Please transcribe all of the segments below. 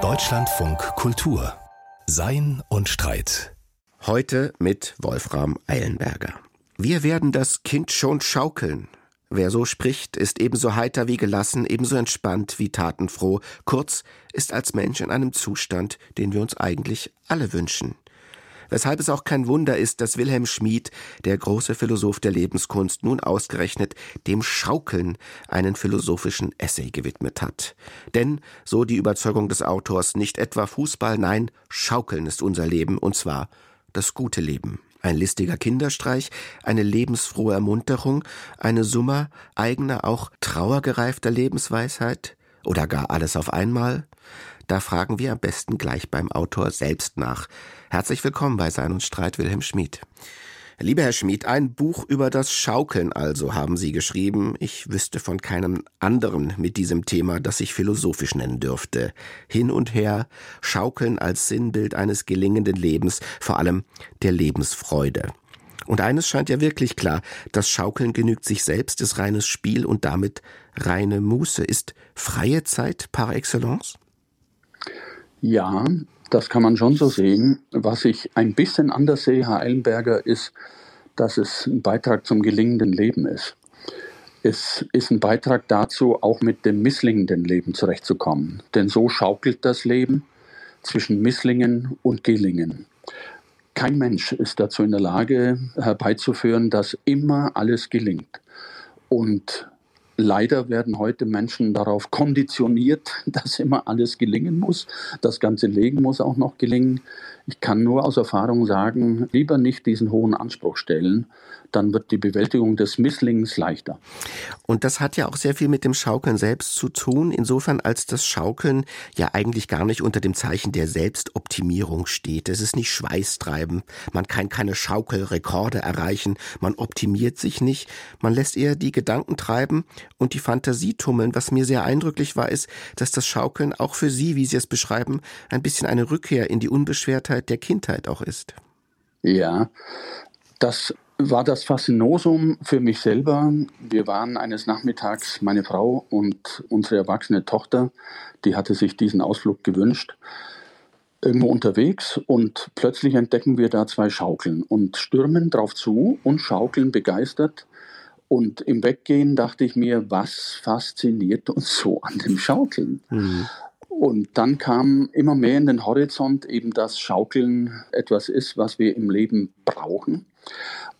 Deutschlandfunk Kultur Sein und Streit. Heute mit Wolfram Eilenberger. Wir werden das Kind schon schaukeln. Wer so spricht, ist ebenso heiter wie gelassen, ebenso entspannt wie tatenfroh, kurz ist als Mensch in einem Zustand, den wir uns eigentlich alle wünschen weshalb es auch kein Wunder ist, dass Wilhelm Schmid, der große Philosoph der Lebenskunst, nun ausgerechnet dem Schaukeln einen philosophischen Essay gewidmet hat. Denn, so die Überzeugung des Autors, nicht etwa Fußball, nein, Schaukeln ist unser Leben, und zwar das gute Leben. Ein listiger Kinderstreich, eine lebensfrohe Ermunterung, eine Summe eigener, auch trauergereifter Lebensweisheit? Oder gar alles auf einmal? Da fragen wir am besten gleich beim Autor selbst nach. Herzlich willkommen bei Sein und Streit, Wilhelm Schmid. Lieber Herr Schmid, ein Buch über das Schaukeln also haben Sie geschrieben. Ich wüsste von keinem anderen mit diesem Thema, das sich philosophisch nennen dürfte. Hin und her, Schaukeln als Sinnbild eines gelingenden Lebens, vor allem der Lebensfreude. Und eines scheint ja wirklich klar, das Schaukeln genügt sich selbst, ist reines Spiel und damit reine Muße. Ist freie Zeit par excellence? Ja, das kann man schon so sehen. Was ich ein bisschen anders sehe, Herr Eilenberger, ist, dass es ein Beitrag zum gelingenden Leben ist. Es ist ein Beitrag dazu, auch mit dem misslingenden Leben zurechtzukommen. Denn so schaukelt das Leben zwischen Misslingen und Gelingen. Kein Mensch ist dazu in der Lage herbeizuführen, dass immer alles gelingt. Und Leider werden heute Menschen darauf konditioniert, dass immer alles gelingen muss. Das ganze Leben muss auch noch gelingen. Ich kann nur aus Erfahrung sagen, lieber nicht diesen hohen Anspruch stellen, dann wird die Bewältigung des Misslings leichter. Und das hat ja auch sehr viel mit dem Schaukeln selbst zu tun, insofern als das Schaukeln ja eigentlich gar nicht unter dem Zeichen der Selbstoptimierung steht. Es ist nicht Schweißtreiben, man kann keine Schaukelrekorde erreichen, man optimiert sich nicht, man lässt eher die Gedanken treiben und die Fantasie tummeln. Was mir sehr eindrücklich war, ist, dass das Schaukeln auch für Sie, wie Sie es beschreiben, ein bisschen eine Rückkehr in die Unbeschwertheit der Kindheit auch ist. Ja, das war das Faszinosum für mich selber. Wir waren eines Nachmittags, meine Frau und unsere erwachsene Tochter, die hatte sich diesen Ausflug gewünscht, irgendwo unterwegs und plötzlich entdecken wir da zwei Schaukeln und stürmen drauf zu und schaukeln begeistert. Und im Weggehen dachte ich mir, was fasziniert uns so an dem Schaukeln? Mhm. Und dann kam immer mehr in den Horizont eben, dass Schaukeln etwas ist, was wir im Leben brauchen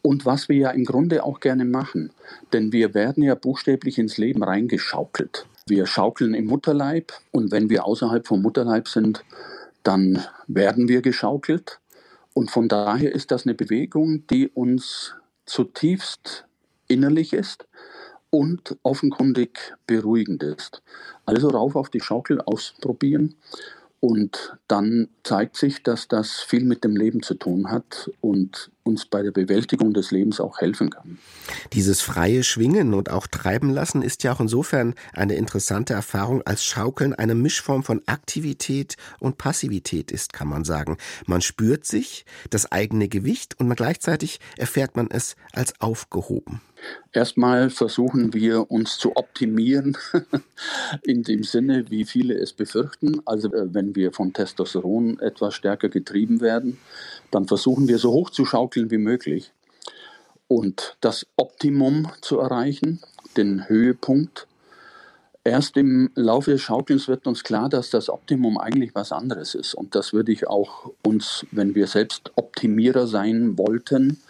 und was wir ja im Grunde auch gerne machen. Denn wir werden ja buchstäblich ins Leben reingeschaukelt. Wir schaukeln im Mutterleib und wenn wir außerhalb vom Mutterleib sind, dann werden wir geschaukelt. Und von daher ist das eine Bewegung, die uns zutiefst innerlich ist und offenkundig beruhigend ist. Also rauf auf die Schaukel ausprobieren und dann zeigt sich, dass das viel mit dem Leben zu tun hat und uns bei der Bewältigung des Lebens auch helfen kann. Dieses freie Schwingen und auch treiben lassen ist ja auch insofern eine interessante Erfahrung, als Schaukeln eine Mischform von Aktivität und Passivität ist, kann man sagen. Man spürt sich, das eigene Gewicht und gleichzeitig erfährt man es als aufgehoben. Erstmal versuchen wir uns zu optimieren, in dem Sinne, wie viele es befürchten. Also äh, wenn wir von Testosteron etwas stärker getrieben werden, dann versuchen wir so hoch zu schaukeln wie möglich und das Optimum zu erreichen, den Höhepunkt. Erst im Laufe des Schaukelns wird uns klar, dass das Optimum eigentlich was anderes ist. Und das würde ich auch uns, wenn wir selbst Optimierer sein wollten,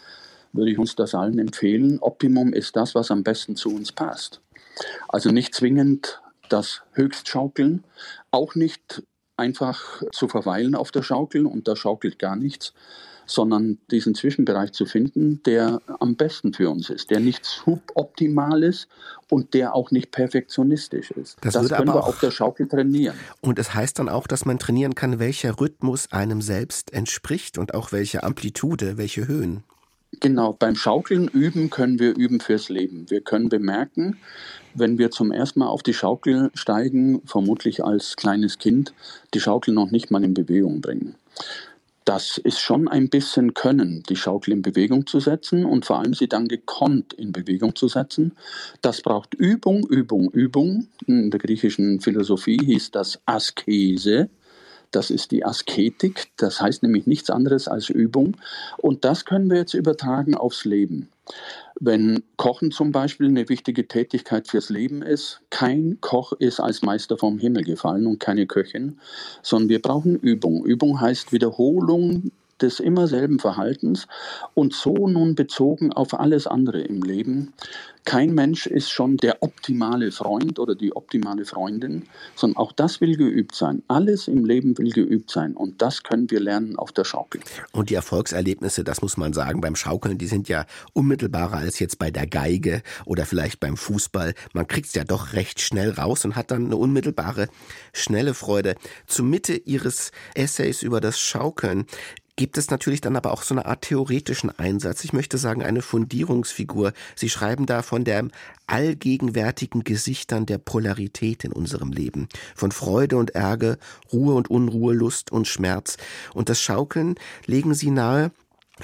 würde ich uns das allen empfehlen. Optimum ist das, was am besten zu uns passt. Also nicht zwingend das Höchstschaukeln, auch nicht einfach zu verweilen auf der Schaukel und da schaukelt gar nichts, sondern diesen Zwischenbereich zu finden, der am besten für uns ist, der nicht suboptimal ist und der auch nicht perfektionistisch ist. Das, das können wir auf der Schaukel trainieren. Und es das heißt dann auch, dass man trainieren kann, welcher Rhythmus einem selbst entspricht und auch welche Amplitude, welche Höhen. Genau, beim Schaukeln üben können wir üben fürs Leben. Wir können bemerken, wenn wir zum ersten Mal auf die Schaukel steigen, vermutlich als kleines Kind, die Schaukel noch nicht mal in Bewegung bringen. Das ist schon ein bisschen Können, die Schaukel in Bewegung zu setzen und vor allem sie dann gekonnt in Bewegung zu setzen. Das braucht Übung, Übung, Übung. In der griechischen Philosophie hieß das Askese. Das ist die Asketik. Das heißt nämlich nichts anderes als Übung. Und das können wir jetzt übertragen aufs Leben. Wenn Kochen zum Beispiel eine wichtige Tätigkeit fürs Leben ist, kein Koch ist als Meister vom Himmel gefallen und keine Köchin, sondern wir brauchen Übung. Übung heißt Wiederholung des immer selben Verhaltens und so nun bezogen auf alles andere im Leben. Kein Mensch ist schon der optimale Freund oder die optimale Freundin, sondern auch das will geübt sein. Alles im Leben will geübt sein und das können wir lernen auf der Schaukel. Und die Erfolgserlebnisse, das muss man sagen, beim Schaukeln, die sind ja unmittelbarer als jetzt bei der Geige oder vielleicht beim Fußball. Man kriegt es ja doch recht schnell raus und hat dann eine unmittelbare, schnelle Freude. Zur Mitte Ihres Essays über das Schaukeln gibt es natürlich dann aber auch so eine Art theoretischen Einsatz. Ich möchte sagen, eine Fundierungsfigur. Sie schreiben da von der allgegenwärtigen Gesichtern der Polarität in unserem Leben. Von Freude und Ärger, Ruhe und Unruhe, Lust und Schmerz. Und das Schaukeln legen Sie nahe,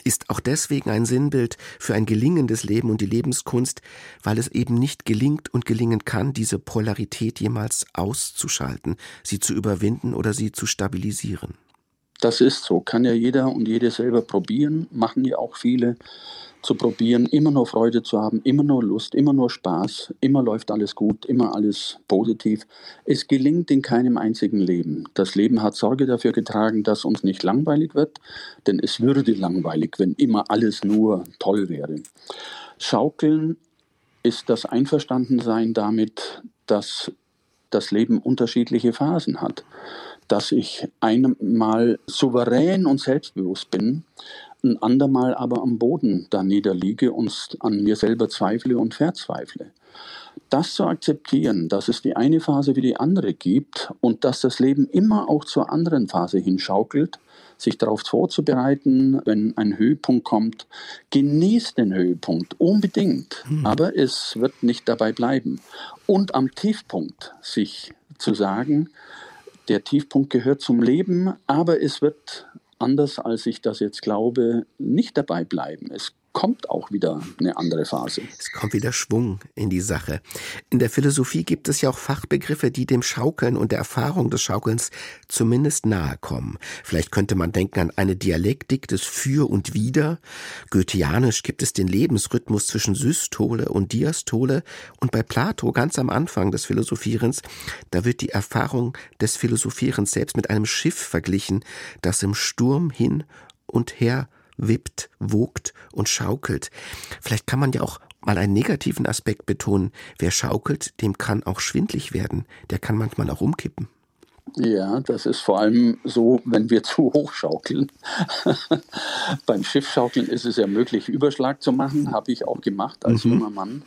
ist auch deswegen ein Sinnbild für ein gelingendes Leben und die Lebenskunst, weil es eben nicht gelingt und gelingen kann, diese Polarität jemals auszuschalten, sie zu überwinden oder sie zu stabilisieren. Das ist so, kann ja jeder und jede selber probieren, machen ja auch viele zu probieren, immer nur Freude zu haben, immer nur Lust, immer nur Spaß, immer läuft alles gut, immer alles positiv. Es gelingt in keinem einzigen Leben. Das Leben hat Sorge dafür getragen, dass uns nicht langweilig wird, denn es würde langweilig, wenn immer alles nur toll wäre. Schaukeln ist das Einverstandensein damit, dass das Leben unterschiedliche Phasen hat dass ich einmal souverän und selbstbewusst bin, ein andermal aber am Boden da niederliege und an mir selber zweifle und verzweifle. Das zu akzeptieren, dass es die eine Phase wie die andere gibt und dass das Leben immer auch zur anderen Phase hinschaukelt, sich darauf vorzubereiten, wenn ein Höhepunkt kommt, genießt den Höhepunkt unbedingt, mhm. aber es wird nicht dabei bleiben. Und am Tiefpunkt sich zu sagen, der Tiefpunkt gehört zum Leben, aber es wird anders, als ich das jetzt glaube, nicht dabei bleiben. Es kommt auch wieder eine andere Phase. Es kommt wieder Schwung in die Sache. In der Philosophie gibt es ja auch Fachbegriffe, die dem Schaukeln und der Erfahrung des Schaukelns zumindest nahe kommen. Vielleicht könnte man denken an eine Dialektik des Für und Wider. Goetheanisch gibt es den Lebensrhythmus zwischen Systole und Diastole. Und bei Plato, ganz am Anfang des Philosophierens, da wird die Erfahrung des Philosophierens selbst mit einem Schiff verglichen, das im Sturm hin und her wippt, wogt und schaukelt. Vielleicht kann man ja auch mal einen negativen Aspekt betonen. Wer schaukelt, dem kann auch schwindlig werden. Der kann manchmal auch umkippen. Ja, das ist vor allem so, wenn wir zu hoch schaukeln. Beim Schiffschaukeln ist es ja möglich, Überschlag zu machen, habe ich auch gemacht als mhm. junger Mann.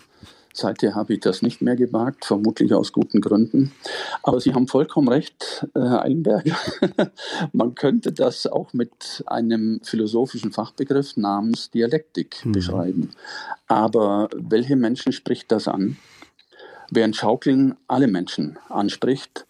Seither habe ich das nicht mehr gewagt, vermutlich aus guten Gründen. Aber Sie haben vollkommen recht, Herr Eilenberger. Man könnte das auch mit einem philosophischen Fachbegriff namens Dialektik mhm. beschreiben. Aber welche Menschen spricht das an? Während Schaukeln alle Menschen anspricht,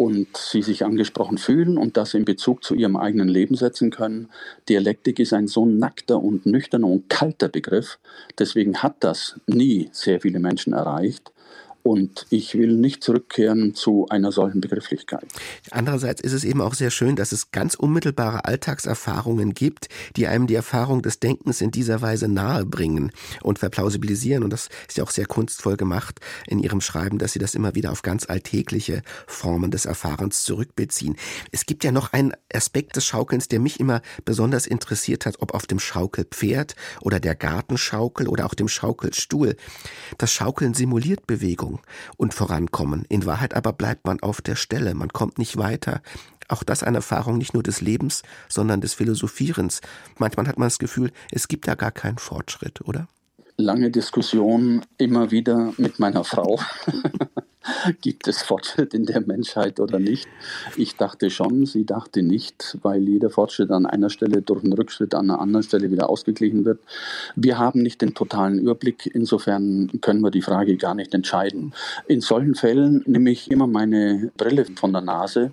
und sie sich angesprochen fühlen und das in Bezug zu ihrem eigenen Leben setzen können. Dialektik ist ein so nackter und nüchterner und kalter Begriff. Deswegen hat das nie sehr viele Menschen erreicht. Und ich will nicht zurückkehren zu einer solchen Begrifflichkeit. Andererseits ist es eben auch sehr schön, dass es ganz unmittelbare Alltagserfahrungen gibt, die einem die Erfahrung des Denkens in dieser Weise nahebringen und verplausibilisieren. Und das ist ja auch sehr kunstvoll gemacht in Ihrem Schreiben, dass Sie das immer wieder auf ganz alltägliche Formen des Erfahrens zurückbeziehen. Es gibt ja noch einen Aspekt des Schaukelns, der mich immer besonders interessiert hat, ob auf dem Schaukelpferd oder der Gartenschaukel oder auch dem Schaukelstuhl. Das Schaukeln simuliert Bewegung. Entwicklung und Vorankommen. In Wahrheit aber bleibt man auf der Stelle, man kommt nicht weiter. Auch das eine Erfahrung nicht nur des Lebens, sondern des Philosophierens. Manchmal hat man das Gefühl, es gibt da gar keinen Fortschritt, oder? Lange Diskussion immer wieder mit meiner Frau. Gibt es Fortschritt in der Menschheit oder nicht? Ich dachte schon, sie dachte nicht, weil jeder Fortschritt an einer Stelle durch einen Rückschritt an einer anderen Stelle wieder ausgeglichen wird. Wir haben nicht den totalen Überblick, insofern können wir die Frage gar nicht entscheiden. In solchen Fällen nehme ich immer meine Brille von der Nase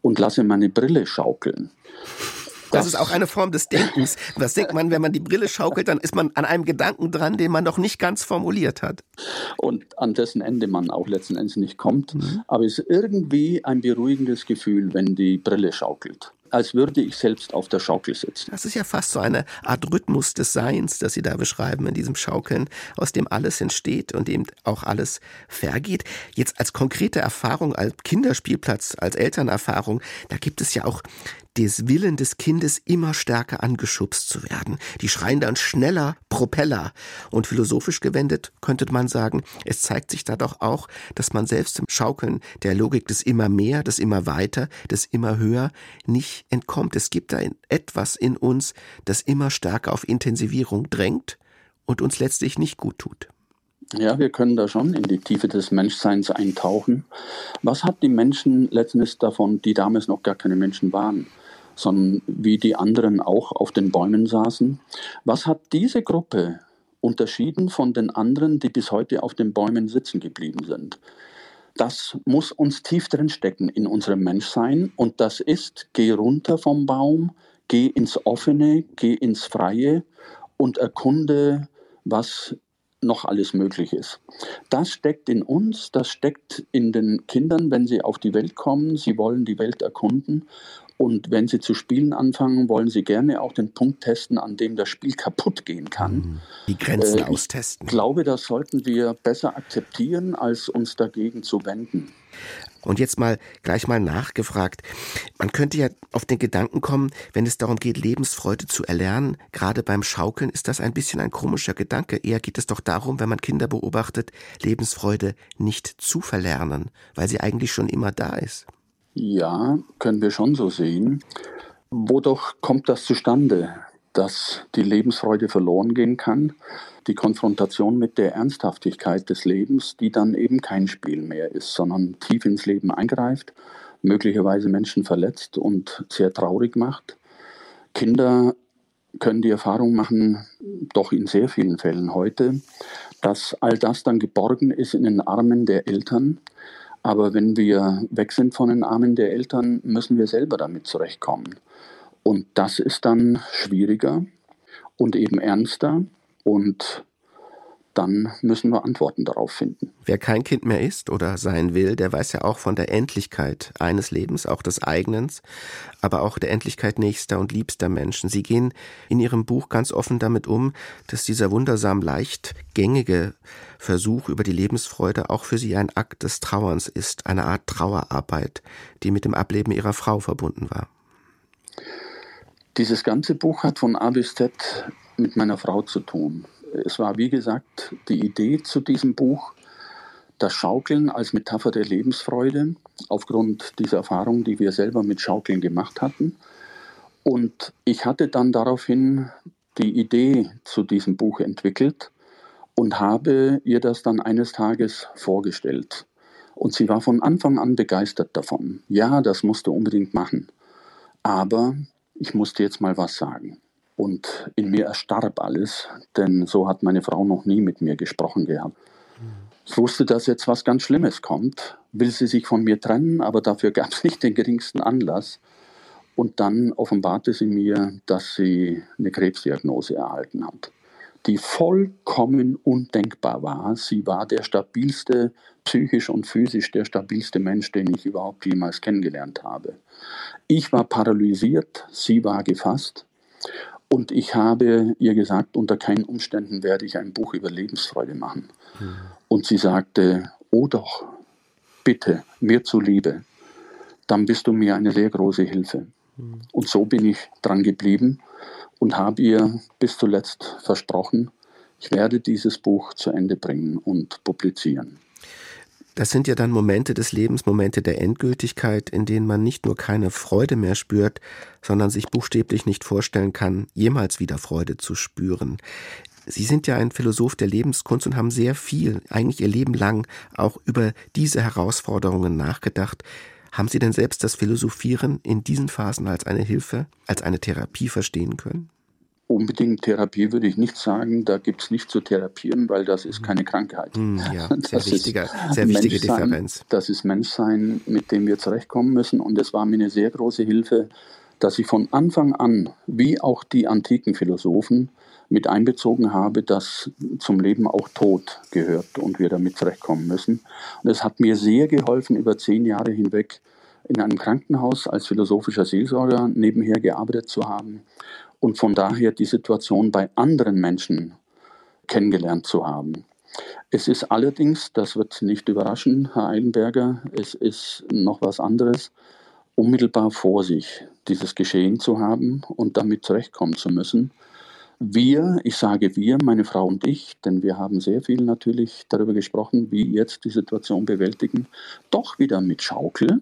und lasse meine Brille schaukeln. Das, ist auch eine Form des Denkens. Was denkt man, wenn man die Brille schaukelt, dann ist man an einem Gedanken dran, den man noch nicht ganz formuliert hat. Und an dessen Ende man auch letzten Endes nicht kommt. Mhm. Aber es ist irgendwie ein beruhigendes Gefühl, wenn die Brille schaukelt als würde ich selbst auf der Schaukel sitzen. Das ist ja fast so eine Art Rhythmus des Seins, das Sie da beschreiben in diesem Schaukeln, aus dem alles entsteht und dem auch alles vergeht. Jetzt als konkrete Erfahrung, als Kinderspielplatz, als Elternerfahrung, da gibt es ja auch des Willen des Kindes immer stärker angeschubst zu werden. Die schreien dann schneller Propeller. Und philosophisch gewendet könnte man sagen, es zeigt sich da doch auch, dass man selbst im Schaukeln der Logik des immer mehr, des immer weiter, des immer höher nicht entkommt. Es gibt da etwas in uns, das immer stärker auf Intensivierung drängt und uns letztlich nicht gut tut. Ja, wir können da schon in die Tiefe des Menschseins eintauchen. Was hat die Menschen letztendlich davon, die damals noch gar keine Menschen waren? Sondern wie die anderen auch auf den Bäumen saßen. Was hat diese Gruppe unterschieden von den anderen, die bis heute auf den Bäumen sitzen geblieben sind? Das muss uns tief drin stecken in unserem Menschsein und das ist, geh runter vom Baum, geh ins Offene, geh ins Freie und erkunde, was noch alles möglich ist. Das steckt in uns, das steckt in den Kindern, wenn sie auf die Welt kommen. Sie wollen die Welt erkunden und wenn Sie zu spielen anfangen, wollen Sie gerne auch den Punkt testen, an dem das Spiel kaputt gehen kann. Mhm. Die Grenzen äh, austesten. Ich glaube, das sollten wir besser akzeptieren, als uns dagegen zu wenden. Und jetzt mal gleich mal nachgefragt. Man könnte ja auf den Gedanken kommen, wenn es darum geht, Lebensfreude zu erlernen, gerade beim Schaukeln ist das ein bisschen ein komischer Gedanke. Eher geht es doch darum, wenn man Kinder beobachtet, Lebensfreude nicht zu verlernen, weil sie eigentlich schon immer da ist. Ja, können wir schon so sehen. Wodurch kommt das zustande, dass die Lebensfreude verloren gehen kann? Die Konfrontation mit der Ernsthaftigkeit des Lebens, die dann eben kein Spiel mehr ist, sondern tief ins Leben eingreift, möglicherweise Menschen verletzt und sehr traurig macht. Kinder können die Erfahrung machen, doch in sehr vielen Fällen heute, dass all das dann geborgen ist in den Armen der Eltern, aber wenn wir weg sind von den Armen der Eltern, müssen wir selber damit zurechtkommen. Und das ist dann schwieriger und eben ernster. Und dann müssen wir Antworten darauf finden. Wer kein Kind mehr ist oder sein will, der weiß ja auch von der Endlichkeit eines Lebens, auch des eigenen, aber auch der Endlichkeit nächster und liebster Menschen. Sie gehen in Ihrem Buch ganz offen damit um, dass dieser wundersam leicht gängige Versuch über die Lebensfreude auch für Sie ein Akt des Trauerns ist, eine Art Trauerarbeit, die mit dem Ableben Ihrer Frau verbunden war. Dieses ganze Buch hat von A bis Z mit meiner Frau zu tun. Es war, wie gesagt, die Idee zu diesem Buch, das Schaukeln als Metapher der Lebensfreude, aufgrund dieser Erfahrung, die wir selber mit Schaukeln gemacht hatten. Und ich hatte dann daraufhin die Idee zu diesem Buch entwickelt und habe ihr das dann eines Tages vorgestellt. Und sie war von Anfang an begeistert davon. Ja, das musste unbedingt machen. Aber ich musste jetzt mal was sagen. Und in mir erstarb alles, denn so hat meine Frau noch nie mit mir gesprochen gehabt. Ich wusste, dass jetzt was ganz Schlimmes kommt, will sie sich von mir trennen, aber dafür gab es nicht den geringsten Anlass. Und dann offenbarte sie mir, dass sie eine Krebsdiagnose erhalten hat, die vollkommen undenkbar war. Sie war der stabilste, psychisch und physisch der stabilste Mensch, den ich überhaupt jemals kennengelernt habe. Ich war paralysiert, sie war gefasst. Und ich habe ihr gesagt, unter keinen Umständen werde ich ein Buch über Lebensfreude machen. Mhm. Und sie sagte, oh doch, bitte, mir zuliebe, dann bist du mir eine sehr große Hilfe. Mhm. Und so bin ich dran geblieben und habe ihr bis zuletzt versprochen, ich werde dieses Buch zu Ende bringen und publizieren. Das sind ja dann Momente des Lebens, Momente der Endgültigkeit, in denen man nicht nur keine Freude mehr spürt, sondern sich buchstäblich nicht vorstellen kann, jemals wieder Freude zu spüren. Sie sind ja ein Philosoph der Lebenskunst und haben sehr viel, eigentlich Ihr Leben lang, auch über diese Herausforderungen nachgedacht. Haben Sie denn selbst das Philosophieren in diesen Phasen als eine Hilfe, als eine Therapie verstehen können? Unbedingt Therapie würde ich nicht sagen. Da gibt es nicht zu therapieren, weil das ist keine Krankheit. Hm, ja, sehr, wichtiger, sehr wichtige Differenz. Das ist Menschsein, mit dem wir zurechtkommen müssen. Und es war mir eine sehr große Hilfe, dass ich von Anfang an, wie auch die antiken Philosophen, mit einbezogen habe, dass zum Leben auch Tod gehört und wir damit zurechtkommen müssen. Und es hat mir sehr geholfen, über zehn Jahre hinweg in einem Krankenhaus als philosophischer Seelsorger nebenher gearbeitet zu haben und von daher die Situation bei anderen Menschen kennengelernt zu haben. Es ist allerdings, das wird nicht überraschen, Herr Eilenberger, es ist noch was anderes, unmittelbar vor sich dieses Geschehen zu haben und damit zurechtkommen zu müssen. Wir, ich sage wir, meine Frau und ich, denn wir haben sehr viel natürlich darüber gesprochen, wie jetzt die Situation bewältigen, doch wieder mit Schaukel.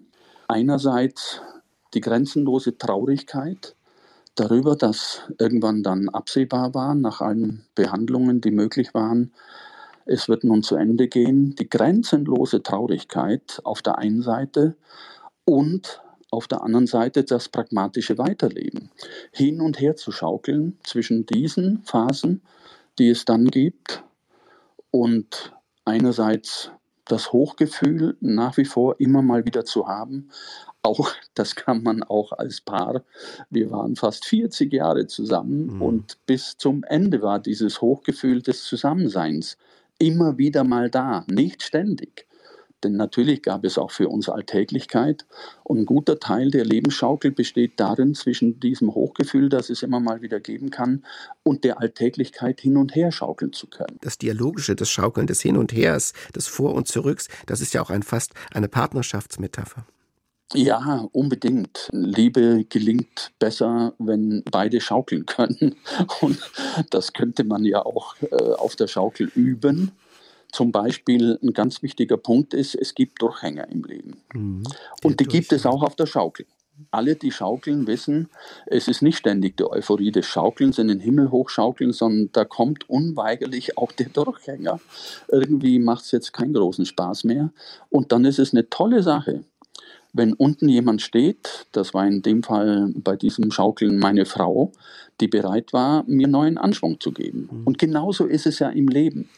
Einerseits die grenzenlose Traurigkeit darüber, dass irgendwann dann absehbar war, nach allen Behandlungen, die möglich waren, es wird nun zu Ende gehen, die grenzenlose Traurigkeit auf der einen Seite und auf der anderen Seite das pragmatische Weiterleben. Hin und her zu schaukeln zwischen diesen Phasen, die es dann gibt, und einerseits das Hochgefühl nach wie vor immer mal wieder zu haben. Auch das kann man auch als Paar. Wir waren fast 40 Jahre zusammen mhm. und bis zum Ende war dieses Hochgefühl des Zusammenseins immer wieder mal da, nicht ständig. Denn natürlich gab es auch für uns Alltäglichkeit. Und ein guter Teil der Lebensschaukel besteht darin, zwischen diesem Hochgefühl, das es immer mal wieder geben kann, und der Alltäglichkeit hin und her schaukeln zu können. Das Dialogische, das Schaukeln des Hin und Hers, des Vor- und Zurücks, das ist ja auch ein, fast eine Partnerschaftsmetapher. Ja, unbedingt. Liebe gelingt besser, wenn beide schaukeln können. Und das könnte man ja auch äh, auf der Schaukel üben zum Beispiel ein ganz wichtiger Punkt ist, es gibt Durchhänger im Leben. Mhm. Und die gibt es auch auf der Schaukel. Alle, die schaukeln, wissen, es ist nicht ständig die Euphorie des Schaukelns in den Himmel hochschaukeln, sondern da kommt unweigerlich auch der Durchhänger. Irgendwie macht es jetzt keinen großen Spaß mehr. Und dann ist es eine tolle Sache, wenn unten jemand steht, das war in dem Fall bei diesem Schaukeln meine Frau, die bereit war, mir neuen Anschwung zu geben. Mhm. Und genauso ist es ja im Leben.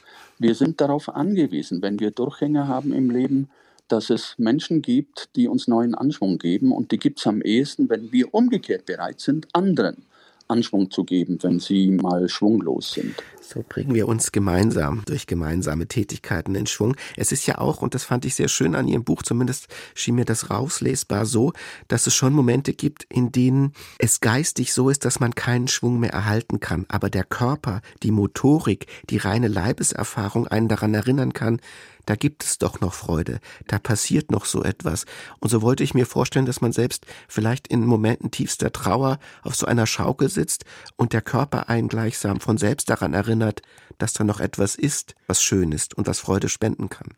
Wir sind darauf angewiesen, wenn wir Durchhänger haben im Leben, dass es Menschen gibt, die uns neuen Anschwung geben. Und die gibt es am ehesten, wenn wir umgekehrt bereit sind, anderen Anschwung zu geben, wenn sie mal schwunglos sind. So bringen wir uns gemeinsam durch gemeinsame Tätigkeiten in Schwung. Es ist ja auch, und das fand ich sehr schön an Ihrem Buch, zumindest schien mir das rauslesbar so, dass es schon Momente gibt, in denen es geistig so ist, dass man keinen Schwung mehr erhalten kann, aber der Körper, die Motorik, die reine Leibeserfahrung einen daran erinnern kann, da gibt es doch noch Freude, da passiert noch so etwas. Und so wollte ich mir vorstellen, dass man selbst vielleicht in Momenten tiefster Trauer auf so einer Schaukel sitzt und der Körper einen gleichsam von selbst daran erinnert, dass da noch etwas ist, was schön ist und was Freude spenden kann.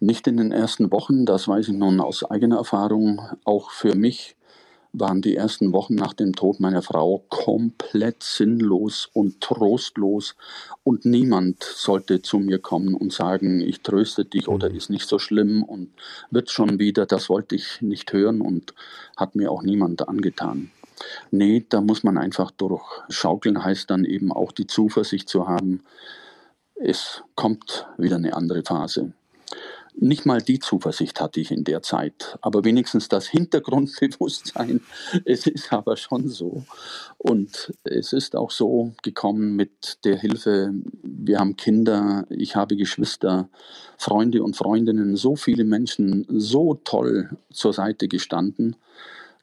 Nicht in den ersten Wochen, das weiß ich nun aus eigener Erfahrung, auch für mich waren die ersten Wochen nach dem Tod meiner Frau komplett sinnlos und trostlos und niemand sollte zu mir kommen und sagen, ich tröste dich oder mhm. ist nicht so schlimm und wird schon wieder, das wollte ich nicht hören und hat mir auch niemand angetan. Nee, da muss man einfach durch. Schaukeln heißt dann eben auch die Zuversicht zu haben, es kommt wieder eine andere Phase. Nicht mal die Zuversicht hatte ich in der Zeit, aber wenigstens das Hintergrundbewusstsein. Es ist aber schon so. Und es ist auch so gekommen mit der Hilfe, wir haben Kinder, ich habe Geschwister, Freunde und Freundinnen, so viele Menschen so toll zur Seite gestanden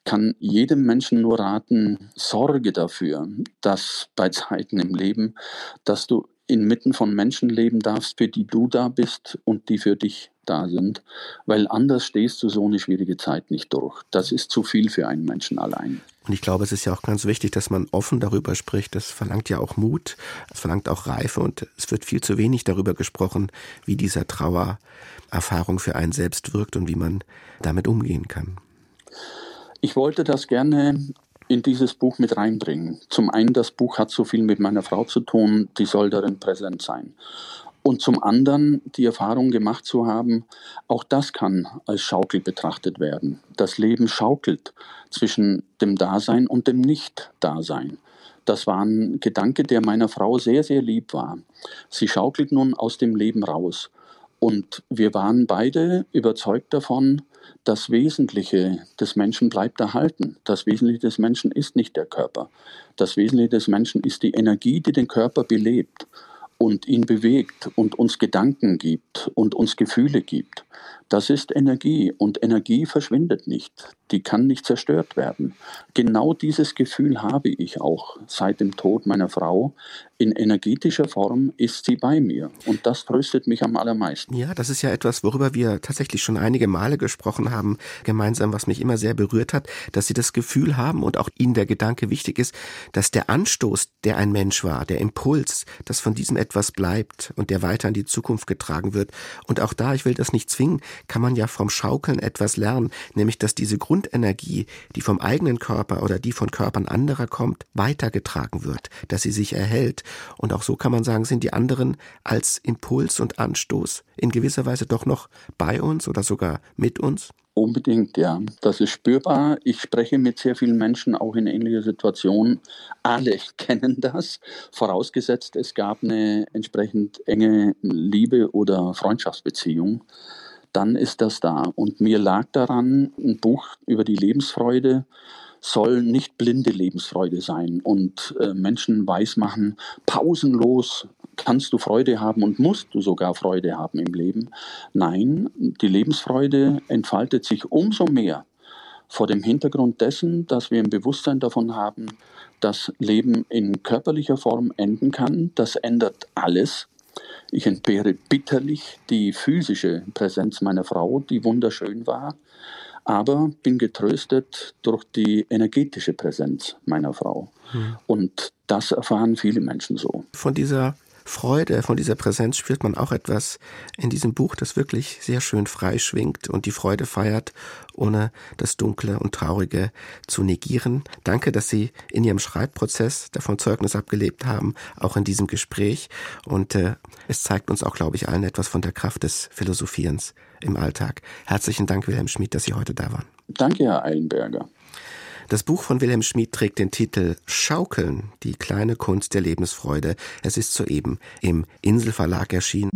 kann jedem Menschen nur raten, sorge dafür, dass bei Zeiten im Leben, dass du inmitten von Menschen leben darfst, für die du da bist und die für dich da sind, weil anders stehst du so eine schwierige Zeit nicht durch. Das ist zu viel für einen Menschen allein. Und ich glaube, es ist ja auch ganz wichtig, dass man offen darüber spricht. Das verlangt ja auch Mut, es verlangt auch Reife und es wird viel zu wenig darüber gesprochen, wie dieser Trauererfahrung für einen selbst wirkt und wie man damit umgehen kann. Ich wollte das gerne in dieses Buch mit reinbringen. Zum einen, das Buch hat so viel mit meiner Frau zu tun, die soll darin präsent sein. Und zum anderen die Erfahrung gemacht zu haben, auch das kann als Schaukel betrachtet werden. Das Leben schaukelt zwischen dem Dasein und dem Nicht-Dasein. Das war ein Gedanke, der meiner Frau sehr, sehr lieb war. Sie schaukelt nun aus dem Leben raus. Und wir waren beide überzeugt davon, das Wesentliche des Menschen bleibt erhalten. Das Wesentliche des Menschen ist nicht der Körper. Das Wesentliche des Menschen ist die Energie, die den Körper belebt und ihn bewegt und uns Gedanken gibt und uns Gefühle gibt. Das ist Energie und Energie verschwindet nicht. Die kann nicht zerstört werden. Genau dieses Gefühl habe ich auch seit dem Tod meiner Frau. In energetischer Form ist sie bei mir und das tröstet mich am allermeisten. Ja, das ist ja etwas, worüber wir tatsächlich schon einige Male gesprochen haben, gemeinsam, was mich immer sehr berührt hat, dass sie das Gefühl haben und auch ihnen der Gedanke wichtig ist, dass der Anstoß, der ein Mensch war, der Impuls, dass von diesem etwas bleibt und der weiter in die Zukunft getragen wird. Und auch da, ich will das nicht zwingen, kann man ja vom Schaukeln etwas lernen, nämlich dass diese Grundenergie, die vom eigenen Körper oder die von Körpern anderer kommt, weitergetragen wird, dass sie sich erhält. Und auch so kann man sagen, sind die anderen als Impuls und Anstoß in gewisser Weise doch noch bei uns oder sogar mit uns? Unbedingt, ja. Das ist spürbar. Ich spreche mit sehr vielen Menschen auch in ähnlicher Situation. Alle kennen das, vorausgesetzt es gab eine entsprechend enge Liebe oder Freundschaftsbeziehung dann ist das da. Und mir lag daran, ein Buch über die Lebensfreude soll nicht blinde Lebensfreude sein und äh, Menschen weismachen, pausenlos kannst du Freude haben und musst du sogar Freude haben im Leben. Nein, die Lebensfreude entfaltet sich umso mehr vor dem Hintergrund dessen, dass wir ein Bewusstsein davon haben, dass Leben in körperlicher Form enden kann. Das ändert alles. Ich entbehre bitterlich die physische Präsenz meiner Frau, die wunderschön war, aber bin getröstet durch die energetische Präsenz meiner Frau. Hm. Und das erfahren viele Menschen so. Von dieser Freude, von dieser Präsenz spürt man auch etwas in diesem Buch, das wirklich sehr schön frei schwingt und die Freude feiert, ohne das Dunkle und Traurige zu negieren. Danke, dass Sie in Ihrem Schreibprozess davon Zeugnis abgelebt haben, auch in diesem Gespräch. Und äh, es zeigt uns auch, glaube ich, allen etwas von der Kraft des Philosophierens im Alltag. Herzlichen Dank, Wilhelm Schmid, dass Sie heute da waren. Danke, Herr Eilenberger. Das Buch von Wilhelm Schmid trägt den Titel Schaukeln, die kleine Kunst der Lebensfreude. Es ist soeben im Inselverlag erschienen.